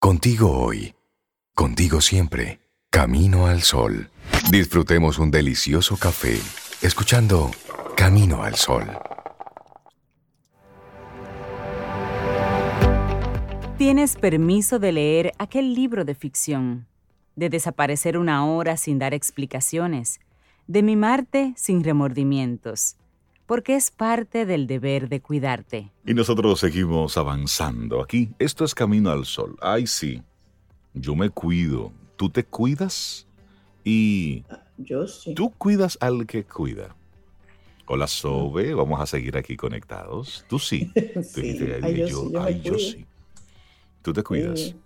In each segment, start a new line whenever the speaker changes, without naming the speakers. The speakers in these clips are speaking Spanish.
Contigo hoy, contigo siempre, camino al sol. Disfrutemos un delicioso café escuchando Camino al Sol.
Tienes permiso de leer aquel libro de ficción, de desaparecer una hora sin dar explicaciones, de mimarte sin remordimientos, porque es parte del deber de cuidarte.
Y nosotros seguimos avanzando aquí. Esto es Camino al Sol. Ay, sí. Yo me cuido. ¿Tú te cuidas? Y
Yo sí.
tú cuidas al que cuida. Hola, Sobe. Vamos a seguir aquí conectados. Tú sí. Tú
Sí.
dijiste,
Ay, yo
yo,
sí, yo
ay, yo sí. Tú te cuidas.
Sí.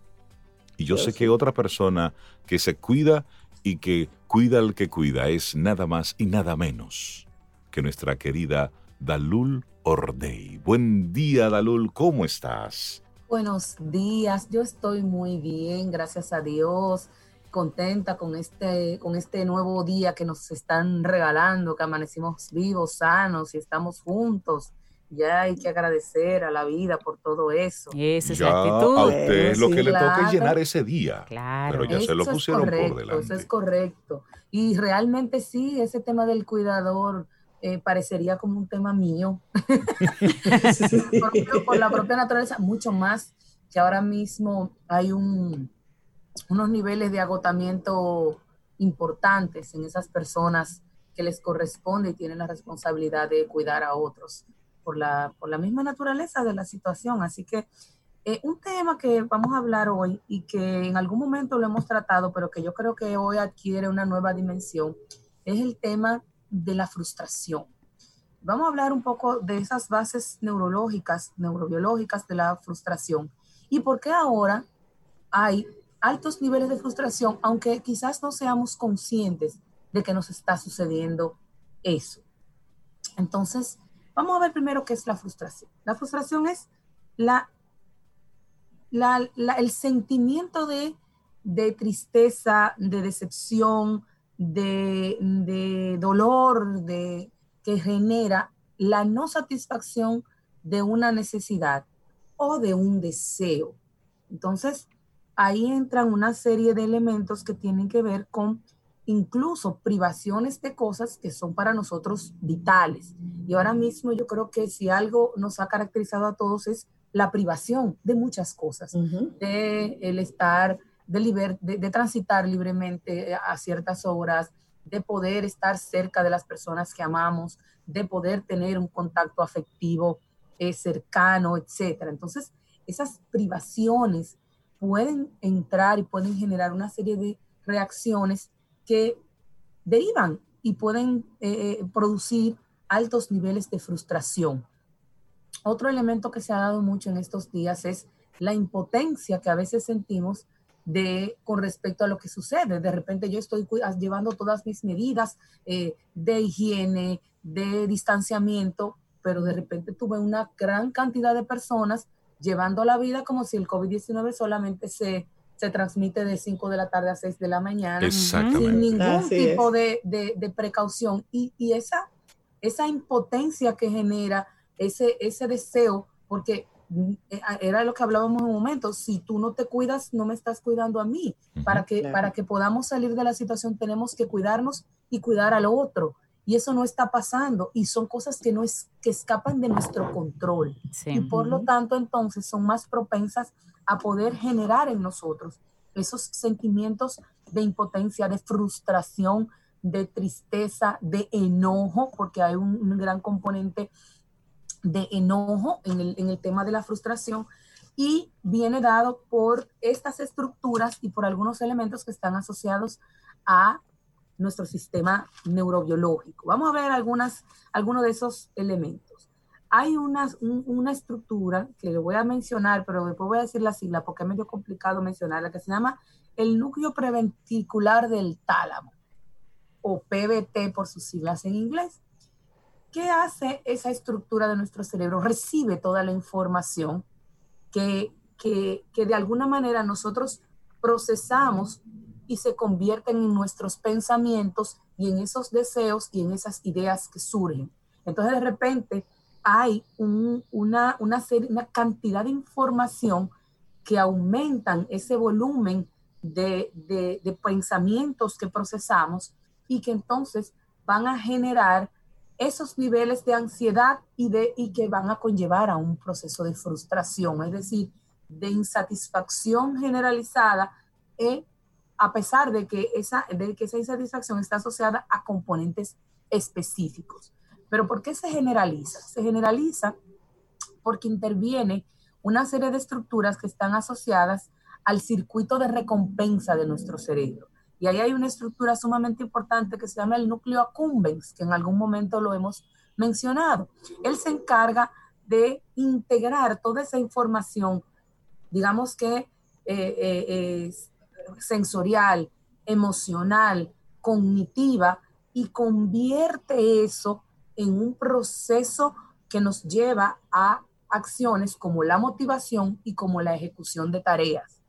Y yo,
Yo
sé
sí.
que otra persona que se cuida y que cuida al que cuida es nada más y nada menos que nuestra querida Dalul Ordey. Buen día, Dalul, ¿cómo estás?
Buenos días, yo estoy muy bien, gracias a Dios, contenta con este, con este nuevo día que nos están regalando, que amanecimos vivos, sanos y estamos juntos. Ya hay que agradecer a la vida por todo eso.
Esa es
ya
la
a
actitud.
usted lo
Sí,
que le toca es
claro.
llenar ese día.
Claro.
Pero ya se lo
Eso es
pusieron
correcto,
por delante.
Eso es correcto. Y realmente sí, ese tema del cuidador eh, parecería como un tema mío. por, por la propia naturaleza, mucho más que ahora mismo hay un, unos niveles de agotamiento importantes en esas personas que les corresponde y tienen la responsabilidad de cuidar a otros por la, por la misma naturaleza de la situación. Así que eh, un tema que vamos a hablar hoy y que en algún momento lo hemos tratado, pero que yo creo que hoy adquiere una nueva dimensión, es el tema de la frustración. Vamos a hablar un poco de esas bases neurológicas, neurobiológicas de la frustración y por qué ahora hay altos niveles de frustración, aunque quizás no seamos conscientes de que nos está sucediendo eso. Entonces, vamos a ver primero qué es la frustración. La frustración es la, la, el sentimiento de, de tristeza, de decepción, de, de dolor, de, que genera la no satisfacción de una necesidad o de un deseo. Entonces, ahí entran una serie de elementos que tienen que ver con incluso privaciones de cosas que son para nosotros vitales. Y ahora mismo yo creo que si algo nos ha caracterizado a todos es la privación de muchas cosas, de el estar, de, transitar libremente a ciertas horas, de poder estar cerca de las personas que amamos, de poder tener un contacto afectivo eh, cercano, etcétera. Entonces, esas privaciones pueden entrar y pueden generar una serie de reacciones que derivan y pueden eh, eh, producir altos niveles de frustración. Otro elemento que se ha dado mucho en estos días es la impotencia que a veces sentimos de con respecto a lo que sucede. De repente yo estoy llevando todas mis medidas eh, de higiene, de distanciamiento, pero de repente tuve una gran cantidad de personas llevando la vida como si el COVID-19 solamente se, se transmite de 5 de la tarde a 6 de la mañana sin ningún
Así
tipo de, de- de precaución. Y, y esa, esa impotencia que genera ese, ese deseo, porque era lo que hablábamos en un momento, si tú no te cuidas, no me estás cuidando a mí. Para que,
Claro.
para que podamos salir de la situación tenemos que cuidarnos y cuidar al otro. Y eso no está pasando y son cosas que, no es, que escapan de nuestro control y por lo tanto entonces son más propensas a poder generar en nosotros esos sentimientos de impotencia, de frustración, de tristeza, de enojo, porque hay un, un gran componente de enojo en el, en el tema de la frustración y viene dado por estas estructuras y por algunos elementos que están asociados a nuestro sistema neurobiológico. Vamos a ver algunas, algunos de esos elementos. Hay una, un- una estructura que le voy a mencionar, pero después voy a decir la sigla porque es medio complicado mencionarla, que se llama el núcleo preventicular del tálamo, o PBT por sus siglas en inglés. ¿Qué hace esa estructura de nuestro cerebro? Recibe toda la información que, que, que de alguna manera nosotros procesamos y se convierten en nuestros pensamientos y en esos deseos y en esas ideas que surgen. Entonces de repente hay un- una, una cantidad de información que aumentan ese volumen de, de, pensamientos que procesamos y que entonces van a generar esos niveles de ansiedad y, de, y que van a conllevar a un proceso de frustración, es decir, de insatisfacción generalizada, eh, a pesar de que, esa, de que esa insatisfacción está asociada a componentes específicos. Pero ¿por qué se generaliza? Se generaliza porque interviene una serie de estructuras que están asociadas al circuito de recompensa de nuestro cerebro. Y ahí hay una estructura sumamente importante que se llama el núcleo accumbens, que en algún momento lo hemos mencionado. Él se encarga de integrar toda esa información, digamos que eh, eh, sensorial, emocional, cognitiva, y convierte eso en un proceso que nos lleva a acciones como la motivación y como la ejecución de tareas.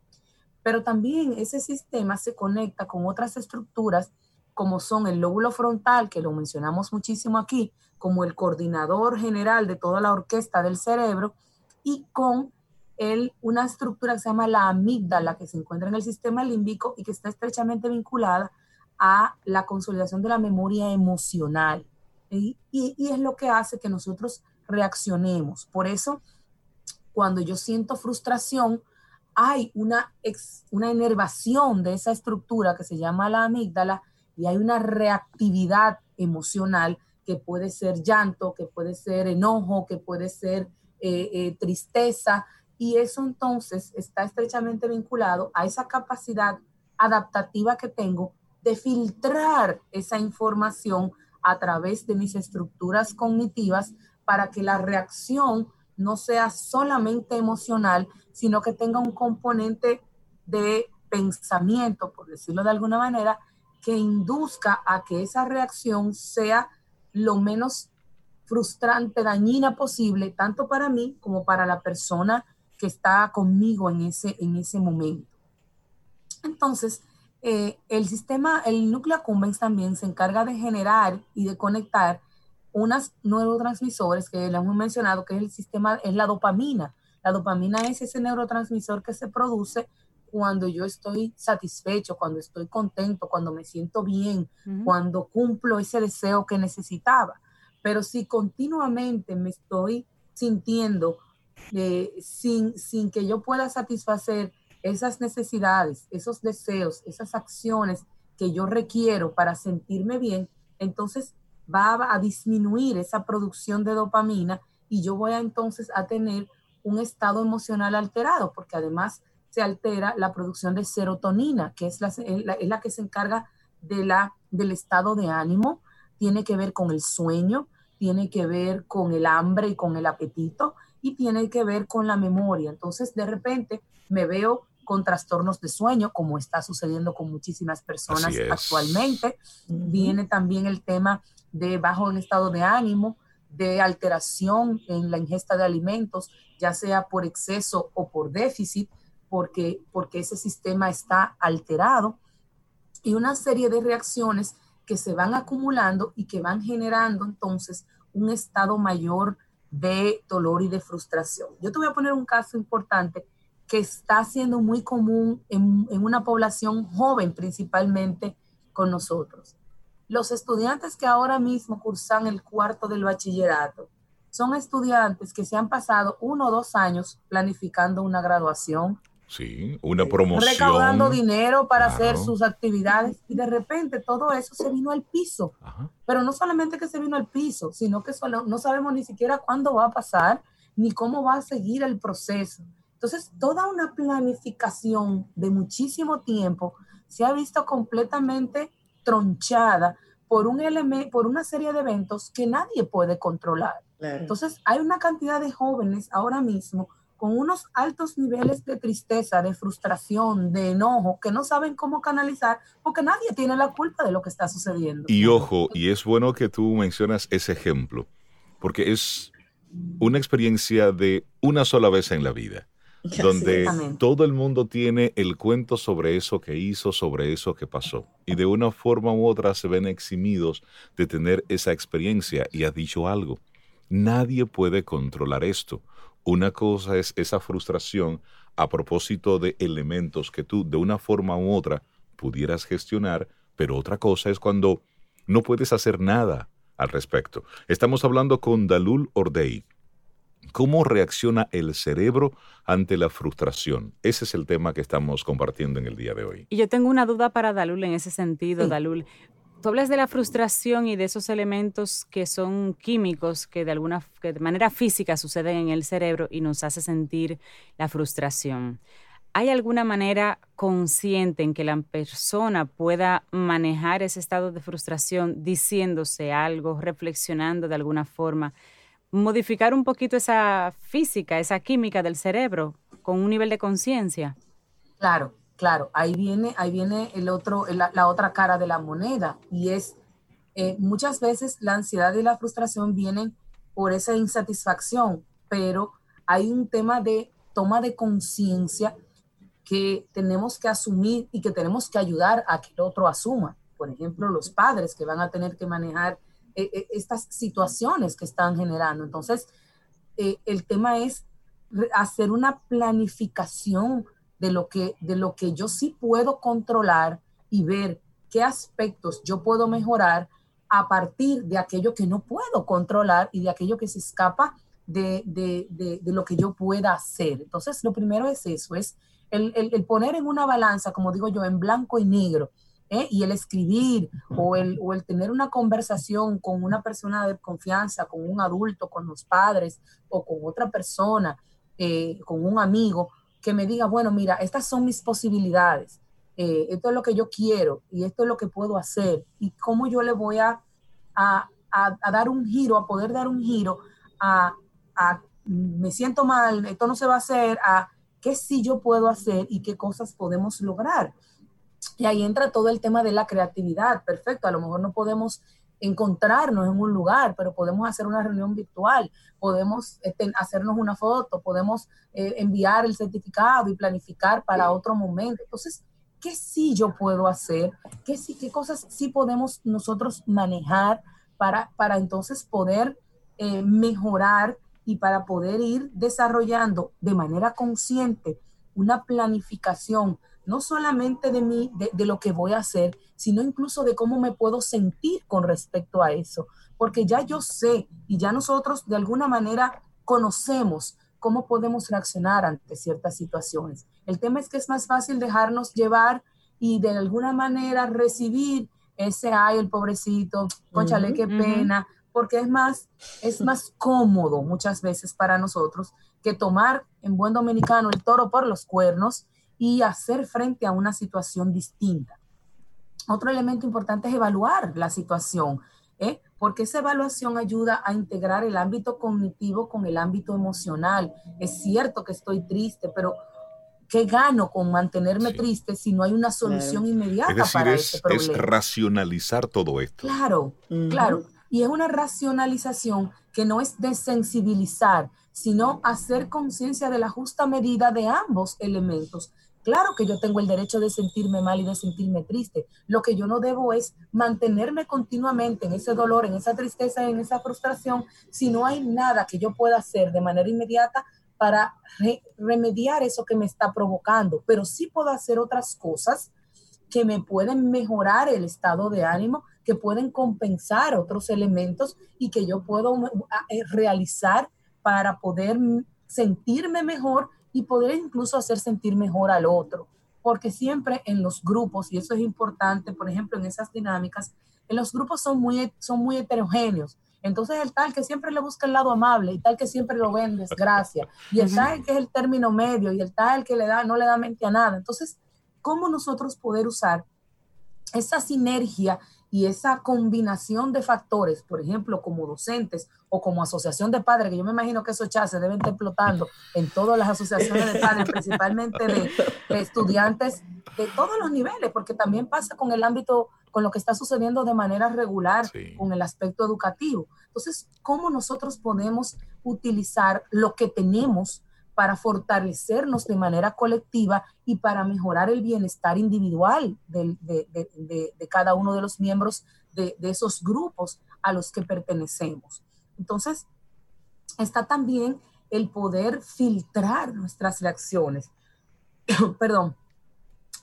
Pero también ese sistema se conecta con otras estructuras como son el lóbulo frontal, que lo mencionamos muchísimo aquí, como el coordinador general de toda la orquesta del cerebro, y con el, una estructura que se llama la amígdala, que se encuentra en el sistema límbico y que está estrechamente vinculada a la consolidación de la memoria emocional. Y, y es lo que hace que nosotros reaccionemos. Por eso, cuando yo siento frustración, hay una, una enervación de esa estructura que se llama la amígdala y hay una reactividad emocional que puede ser llanto, que puede ser enojo, que puede ser eh, eh, tristeza. Y eso entonces está estrechamente vinculado a esa capacidad adaptativa que tengo de filtrar esa información a través de mis estructuras cognitivas para que la reacción no sea solamente emocional, sino que tenga un componente de pensamiento, por decirlo de alguna manera, que induzca a que esa reacción sea lo menos frustrante, dañina posible, tanto para mí como para la persona que está conmigo en ese, en ese momento. Entonces, eh, el sistema, el núcleo accumbens también se encarga de generar y de conectar unos neurotransmisores que le hemos mencionado, que es el sistema, es la dopamina. La dopamina es ese neurotransmisor que se produce cuando yo estoy satisfecho, cuando estoy contento, cuando me siento bien, cuando cumplo ese deseo que necesitaba. Pero si continuamente me estoy sintiendo eh, sin, sin que yo pueda satisfacer esas necesidades, esos deseos, esas acciones que yo requiero para sentirme bien, entonces va a disminuir esa producción de dopamina y yo voy a entonces a tener un estado emocional alterado, porque además se altera la producción de serotonina, que es la, es la, que se encarga de la, del estado de ánimo, tiene que ver con el sueño, tiene que ver con el hambre y con el apetito y tiene que ver con la memoria. Entonces, de repente me veo con trastornos de sueño, como está sucediendo con muchísimas personas actualmente. Viene también el tema de bajo en estado de ánimo, de alteración en la ingesta de alimentos, ya sea por exceso o por déficit, porque, porque ese sistema está alterado, y una serie de reacciones que se van acumulando y que van generando entonces un estado mayor de dolor y de frustración. Yo te voy a poner un caso importante que está siendo muy común en, en una población joven principalmente con nosotros. Los estudiantes que ahora mismo cursan el cuarto del bachillerato son estudiantes que se han pasado uno o dos años planificando una graduación.
Sí, una promoción.
Recaudando dinero para hacer sus actividades y de repente todo eso se vino al piso. Pero no solamente que se vino al piso, sino que solo, no sabemos ni siquiera cuándo va a pasar ni cómo va a seguir el proceso. Entonces, toda una planificación de muchísimo tiempo se ha visto completamente tronchada por, un por una serie de eventos que nadie puede controlar. Entonces, hay una cantidad de jóvenes ahora mismo con unos altos niveles de tristeza, de frustración, de enojo, que no saben cómo canalizar porque nadie tiene la culpa de lo que está sucediendo.
Y ojo, y es bueno que tú mencionas ese ejemplo, porque es una experiencia de una sola vez en la vida donde todo el mundo tiene el cuento sobre eso que hizo, sobre eso que pasó. Y de una forma u otra se ven eximidos de tener esa experiencia. Y ha dicho algo, nadie puede controlar esto. Una cosa es esa frustración a propósito de elementos que tú de una forma u otra pudieras gestionar, pero otra cosa es cuando no puedes hacer nada al respecto. Estamos hablando con Dalul Ordei. ¿Cómo reacciona el cerebro ante la frustración? Ese es el tema que estamos compartiendo en el día de hoy.
Y yo tengo una duda para Dalul en ese sentido, Dalul. Tú hablas de la frustración y de esos elementos que son químicos que de alguna que de manera física suceden en el cerebro y nos hace sentir la frustración. ¿Hay alguna manera consciente en que la persona pueda manejar ese estado de frustración diciéndose algo, reflexionando de alguna forma, modificar un poquito esa física, esa química del cerebro con un nivel de conciencia?
Claro, Claro, ahí viene, ahí viene el otro, la, otra cara de la moneda y es eh, muchas veces la ansiedad y la frustración vienen por esa insatisfacción, pero hay un tema de toma de conciencia que tenemos que asumir y que tenemos que ayudar a que el otro asuma. Por ejemplo, los padres que van a tener que manejar eh, eh, estas situaciones que están generando. Entonces, el tema es hacer una planificación de lo que, de lo que yo sí puedo controlar y ver qué aspectos yo puedo mejorar a partir de aquello que no puedo controlar y de aquello que se escapa de, de, de, lo que yo pueda hacer. Entonces, lo primero es eso, es el, el, poner en una balanza, como digo yo, en blanco y negro, ¿eh? y el escribir o el, o el tener una conversación con una persona de confianza, con un adulto, con los padres o con otra persona, eh, con un amigo, que me diga, bueno, mira, estas son mis posibilidades, eh, esto es lo que yo quiero y esto es lo que puedo hacer y cómo yo le voy a, a, dar un giro, a poder dar un giro a, a, me siento mal, esto no se va a hacer, a qué sí yo puedo hacer y qué cosas podemos lograr. Y ahí entra todo el tema de la creatividad. Perfecto, a lo mejor no podemos encontrarnos en un lugar, pero podemos hacer una reunión virtual, podemos este, hacernos una foto, podemos eh, enviar el certificado y planificar para otro momento. Entonces, ¿qué sí yo puedo hacer? ¿Qué, sí, qué cosas sí podemos nosotros manejar para, para entonces poder eh, mejorar y para poder ir desarrollando de manera consciente una planificación no solamente de mí, de, lo que voy a hacer, sino incluso de cómo me puedo sentir con respecto a eso, porque ya yo sé y ya nosotros de alguna manera conocemos cómo podemos reaccionar ante ciertas situaciones. El tema es que es más fácil dejarnos llevar y de alguna manera recibir ese, ay, el pobrecito, conchale, qué pena, porque es más, es más cómodo muchas veces para nosotros que tomar en buen dominicano el toro por los cuernos y hacer frente a una situación distinta. Otro elemento importante es evaluar la situación, ¿eh? porque esa evaluación ayuda a integrar el ámbito cognitivo con el ámbito emocional. Es cierto que estoy triste, pero ¿qué gano con mantenerme triste si no hay una solución inmediata para
es,
ese problema?
Es racionalizar todo esto.
Claro, claro. Y es una racionalización que no es desensibilizar, sino hacer conciencia de la justa medida de ambos elementos Claro que yo tengo el derecho de sentirme mal y de sentirme triste. Lo que yo no debo es mantenerme continuamente en ese dolor, en esa tristeza, en esa frustración, si no hay nada que yo pueda hacer de manera inmediata para remediar eso que me está provocando. Pero sí puedo hacer otras cosas que me pueden mejorar el estado de ánimo, que pueden compensar otros elementos y que yo puedo eh, realizar para poder sentirme mejor y poder incluso hacer sentir mejor al otro. Porque siempre en los grupos, y eso es importante, por ejemplo, en esas dinámicas, en los grupos son muy, son muy heterogéneos. Entonces el tal que siempre le busca el lado amable y tal que siempre lo ve en desgracia y el tal que es el término medio y el tal que le da no le da mente a nada. Entonces, ¿cómo nosotros poder usar esa sinergia y esa combinación de factores, por ejemplo, como docentes o como asociación de padres, que yo me imagino que esos chats se deben estar explotando en todas las asociaciones de padres, principalmente de, estudiantes de todos los niveles, porque también pasa con el ámbito, con lo que está sucediendo de manera regular con el aspecto educativo. Entonces, ¿cómo nosotros podemos utilizar lo que tenemos para fortalecernos de manera colectiva y para mejorar el bienestar individual de, cada uno de los miembros de, esos grupos a los que pertenecemos. Entonces, está también el poder filtrar nuestras reacciones, perdón,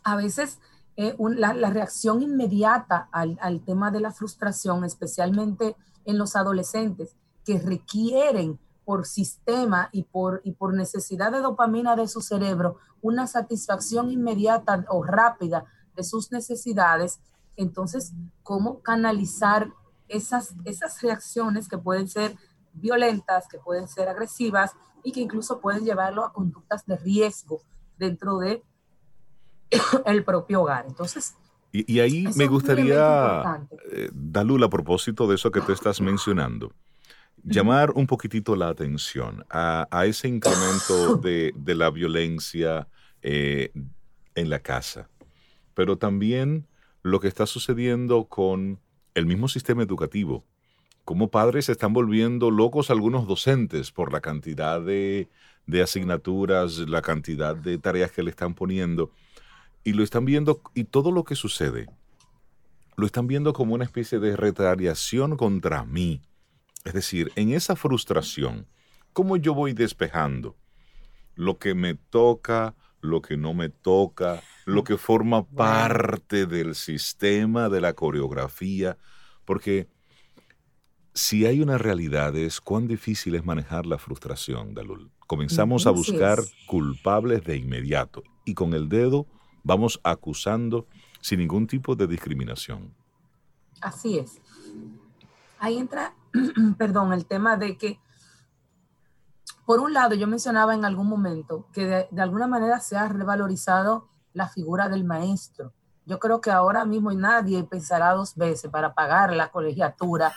a veces eh, la, reacción inmediata al, al, tema de la frustración, especialmente en los adolescentes que requieren por sistema y por, y por necesidad de dopamina de su cerebro una satisfacción inmediata o rápida de sus necesidades, entonces, ¿cómo canalizar esas, esas reacciones que pueden ser violentas, que pueden ser agresivas y que incluso pueden llevarlo a conductas de riesgo dentro de el propio hogar? Entonces,
y, ahí me gustaría, eh, Dalul, a propósito de eso que tú estás mencionando, llamar un poquitito la atención a, ese incremento de, la violencia eh, en la casa, pero también lo que está sucediendo con el mismo sistema educativo. Como padres se están volviendo locos algunos docentes por la cantidad de, de asignaturas, la cantidad de tareas que le están poniendo, y lo están viendo, y todo lo que sucede, lo están viendo como una especie de retaliación contra mí es decir, en esa frustración, ¿cómo yo voy despejando lo que me toca, lo que no me toca, lo que forma parte del sistema, de la coreografía? Porque si hay una realidad es cuán difícil es manejar la frustración, Dalul. Comenzamos a buscar culpables de inmediato y con el dedo vamos acusando sin ningún tipo de discriminación.
Así es. Ahí entra perdón, el tema de que, por un lado, yo mencionaba en algún momento que de, alguna manera se ha revalorizado la figura del maestro. Yo creo que ahora mismo nadie pensará dos veces para pagar la colegiatura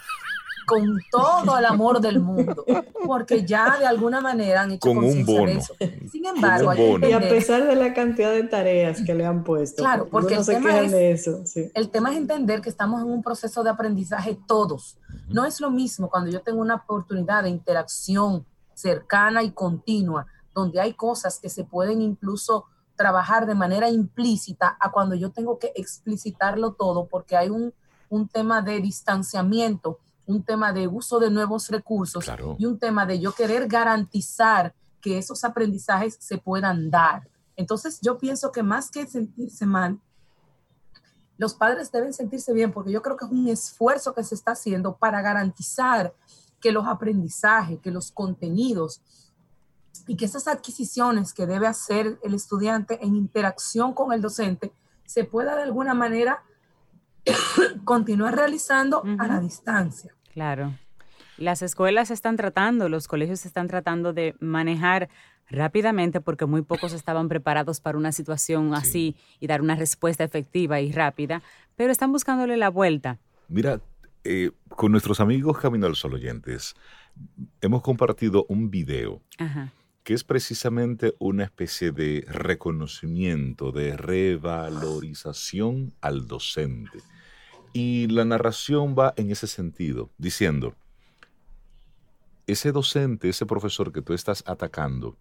con todo el amor del mundo, porque ya de alguna manera han hecho
con un bono. de eso.
Sin embargo,
y a pesar de la cantidad de tareas que le han puesto,
claro, porque el, tema es, eso, el tema es entender que estamos en un proceso de aprendizaje todos. No es lo mismo cuando yo tengo una oportunidad de interacción cercana y continua, donde hay cosas que se pueden incluso trabajar de manera implícita, a cuando yo tengo que explicitarlo todo, porque hay un, un tema de distanciamiento un tema de uso de nuevos recursos y un tema de yo querer garantizar que esos aprendizajes se puedan dar. Entonces yo pienso que más que sentirse mal, los padres deben sentirse bien porque yo creo que es un esfuerzo que se está haciendo para garantizar que los aprendizajes, que los contenidos y que esas adquisiciones que debe hacer el estudiante en interacción con el docente se pueda de alguna manera continuar realizando a la distancia.
Claro. Las escuelas están tratando, los colegios están tratando de manejar rápidamente porque muy pocos estaban preparados para una situación así y dar una respuesta efectiva y rápida, pero están buscándole la vuelta.
Mira, eh, con nuestros amigos Camino al Sol oyentes, hemos compartido un video que es precisamente una especie de reconocimiento, de revalorización al docente. Y la narración va en ese sentido, diciendo, ese docente, ese profesor que tú estás atacando,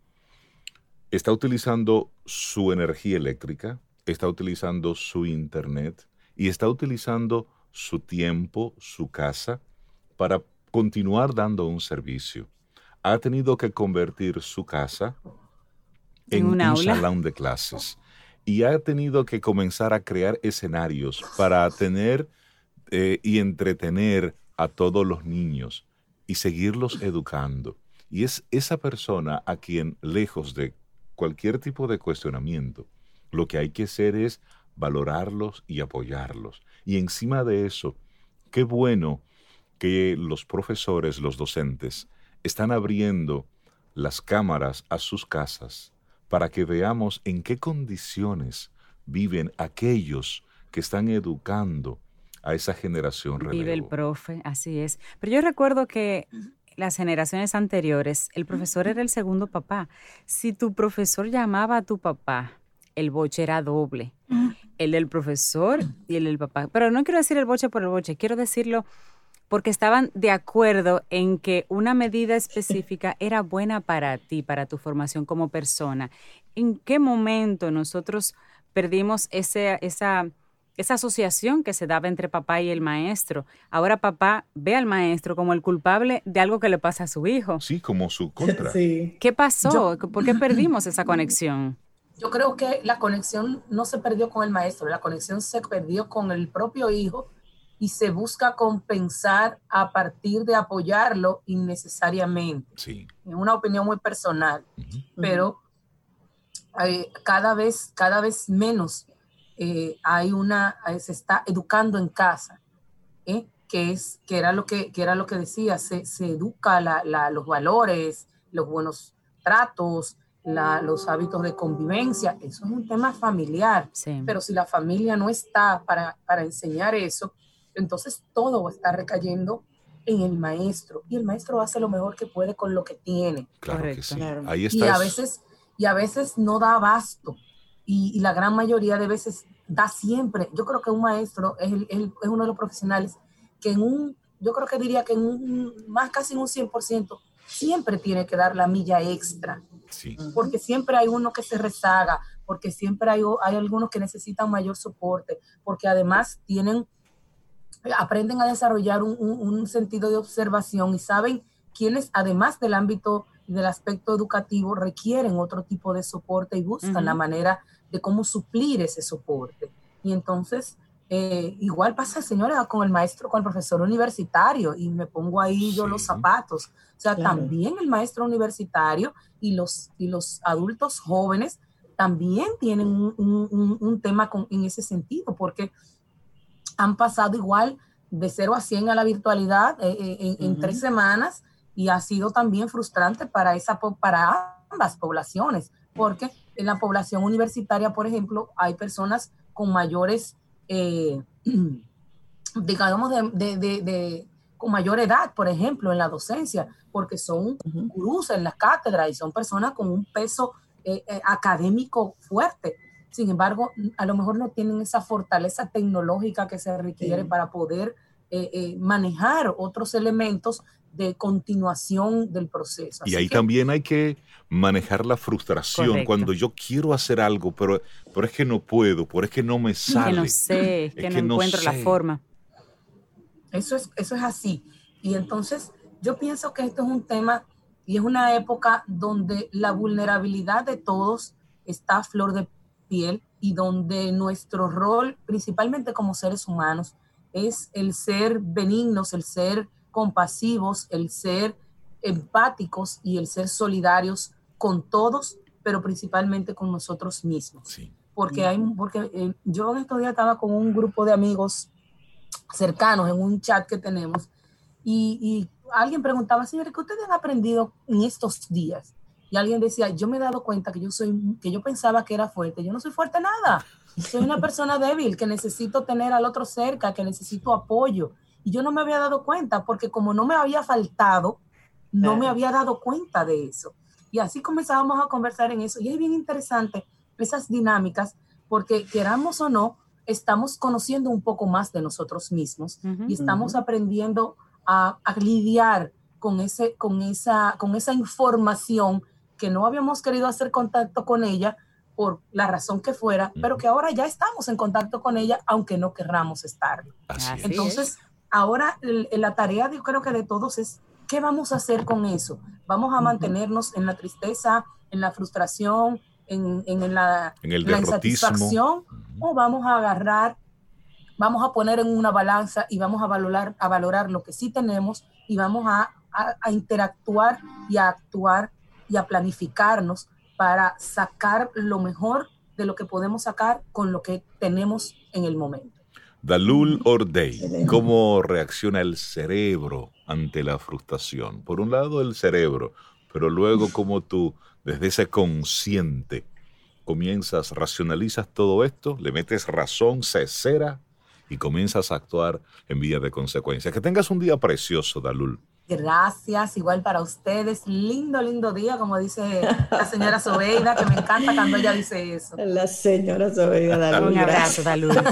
está utilizando su energía eléctrica, está utilizando su internet y está utilizando su tiempo, su casa, para continuar dando un servicio. Ha tenido que convertir su casa en, un, salón de clases. Y ha tenido que comenzar a crear escenarios para tener eh, y entretener a todos los niños y seguirlos educando. Y es esa persona a quien, lejos de cualquier tipo de cuestionamiento, lo que hay que hacer es valorarlos y apoyarlos. Y encima de eso, qué bueno que los profesores, los docentes, están abriendo las cámaras a sus casas para que veamos en qué condiciones viven aquellos que están educando a esa generación relevo.
Vive el profe, así es. Pero yo recuerdo que las generaciones anteriores, el profesor era el segundo papá. Si tu profesor llamaba a tu papá, el boche era doble. El del profesor y el del papá. Pero no quiero decir el boche por el boche, quiero decirlo porque estaban de acuerdo en que una medida específica era buena para ti, para tu formación como persona. ¿En qué momento nosotros perdimos ese, esa esa asociación que se daba entre papá y el maestro. Ahora papá ve al maestro como el culpable de algo que le pasa a su hijo.
Sí, como su contra.
¿Qué pasó? ¿Por qué perdimos esa conexión?
Yo creo que la conexión no se perdió con el maestro, la conexión se perdió con el propio hijo y se busca compensar a partir de apoyarlo innecesariamente.
Sí.
En una opinión muy personal, pero eh, cada vez, cada vez menos eh, hay una, eh, se está educando en casa, que es, que era lo que, que era lo que decía, se, se educa la, la, los valores, los buenos tratos, la, los hábitos de convivencia, eso es un tema familiar, pero si la familia no está para, para enseñar eso, entonces todo está recayendo en el maestro. Y el maestro hace lo mejor que puede con lo que tiene.
Claro que sí. Ahí está.
Y a veces y a veces no da abasto. Y, la gran mayoría de veces da siempre. Yo creo que un maestro es, es uno de los profesionales que en un, yo creo que diría que en un, más casi en un 100% siempre tiene que dar la milla extra.
Sí.
Porque siempre hay uno que se rezaga, porque siempre hay, hay algunos que necesitan mayor soporte, porque además tienen aprenden a desarrollar un, sentido de observación y saben quiénes, además del ámbito y del aspecto educativo, requieren otro tipo de soporte y buscan la manera de cómo suplir ese soporte. Y entonces, eh, igual pasa, señora, con el maestro, con el profesor universitario, y me pongo ahí yo los zapatos. O sea, también el maestro universitario y los, y los adultos jóvenes también tienen un, tema con, en ese sentido, porque han pasado igual de 0 a 100 a la virtualidad eh, eh, en, tres semanas y ha sido también frustrante para, esa, para ambas poblaciones, porque en la población universitaria, por ejemplo, hay personas con mayores, eh, digamos, de, con mayor edad, por ejemplo, en la docencia, porque son uh en las cátedras y son personas con un peso académico fuerte. Sin embargo, a lo mejor no tienen esa fortaleza tecnológica que se requiere para poder eh, eh, manejar otros elementos de continuación del proceso.
y ahí también hay que manejar la frustración cuando yo quiero hacer algo, pero, pero es que no puedo, pero es que no me sale.
Que no sé, que, no, encuentro la forma.
Eso es, eso es así. Y entonces yo pienso que esto es un tema y es una época donde la vulnerabilidad de todos está a flor de y donde nuestro rol, principalmente como seres humanos, es el ser benignos, el ser compasivos, el ser empáticos y el ser solidarios con todos, pero principalmente con nosotros mismos. Porque, hay, porque eh, yo en estos días estaba con un grupo de amigos cercanos en un chat que tenemos y, y alguien preguntaba, señores, ¿qué ustedes han aprendido en estos días? y alguien decía, yo me he dado cuenta que yo soy, que yo pensaba que era fuerte, yo no soy fuerte nada, soy una persona débil que necesito tener al otro cerca, que necesito apoyo. Y yo no me había dado cuenta porque como no me había faltado, no me había dado cuenta de eso. Y así comenzábamos a conversar en eso. Y es bien interesante esas dinámicas porque queramos o no, estamos conociendo un poco más de nosotros mismos y estamos aprendiendo a, a, lidiar con, ese, con, esa, con esa información que no habíamos querido hacer contacto con ella por la razón que fuera, pero que ahora ya estamos en contacto con ella, aunque no querramos estar. Entonces, ahora la tarea, yo creo que de todos es, ¿qué vamos a hacer con eso? ¿Vamos a mantenernos en la tristeza, en la frustración, en, en la,
el
la insatisfacción? ¿O vamos a agarrar, vamos a poner en una balanza y vamos a valorar, a valorar lo que sí tenemos y vamos a, a, a interactuar y a actuar y a planificarnos para sacar lo mejor de lo que podemos sacar con lo que tenemos en el momento.
Dalul Ordey, ¿cómo reacciona el cerebro ante la frustración? Por un lado el cerebro, pero luego como tú, desde ese consciente, comienzas, racionalizas todo esto, le metes razón, cesera y comienzas a actuar en vía de consecuencia. Que tengas un día precioso, Dalul.
Gracias, igual para ustedes. Lindo, lindo día, como dice la señora Sobeida, que me encanta cuando ella dice eso.
La señora Sobeida,
Un abrazo, Dalul.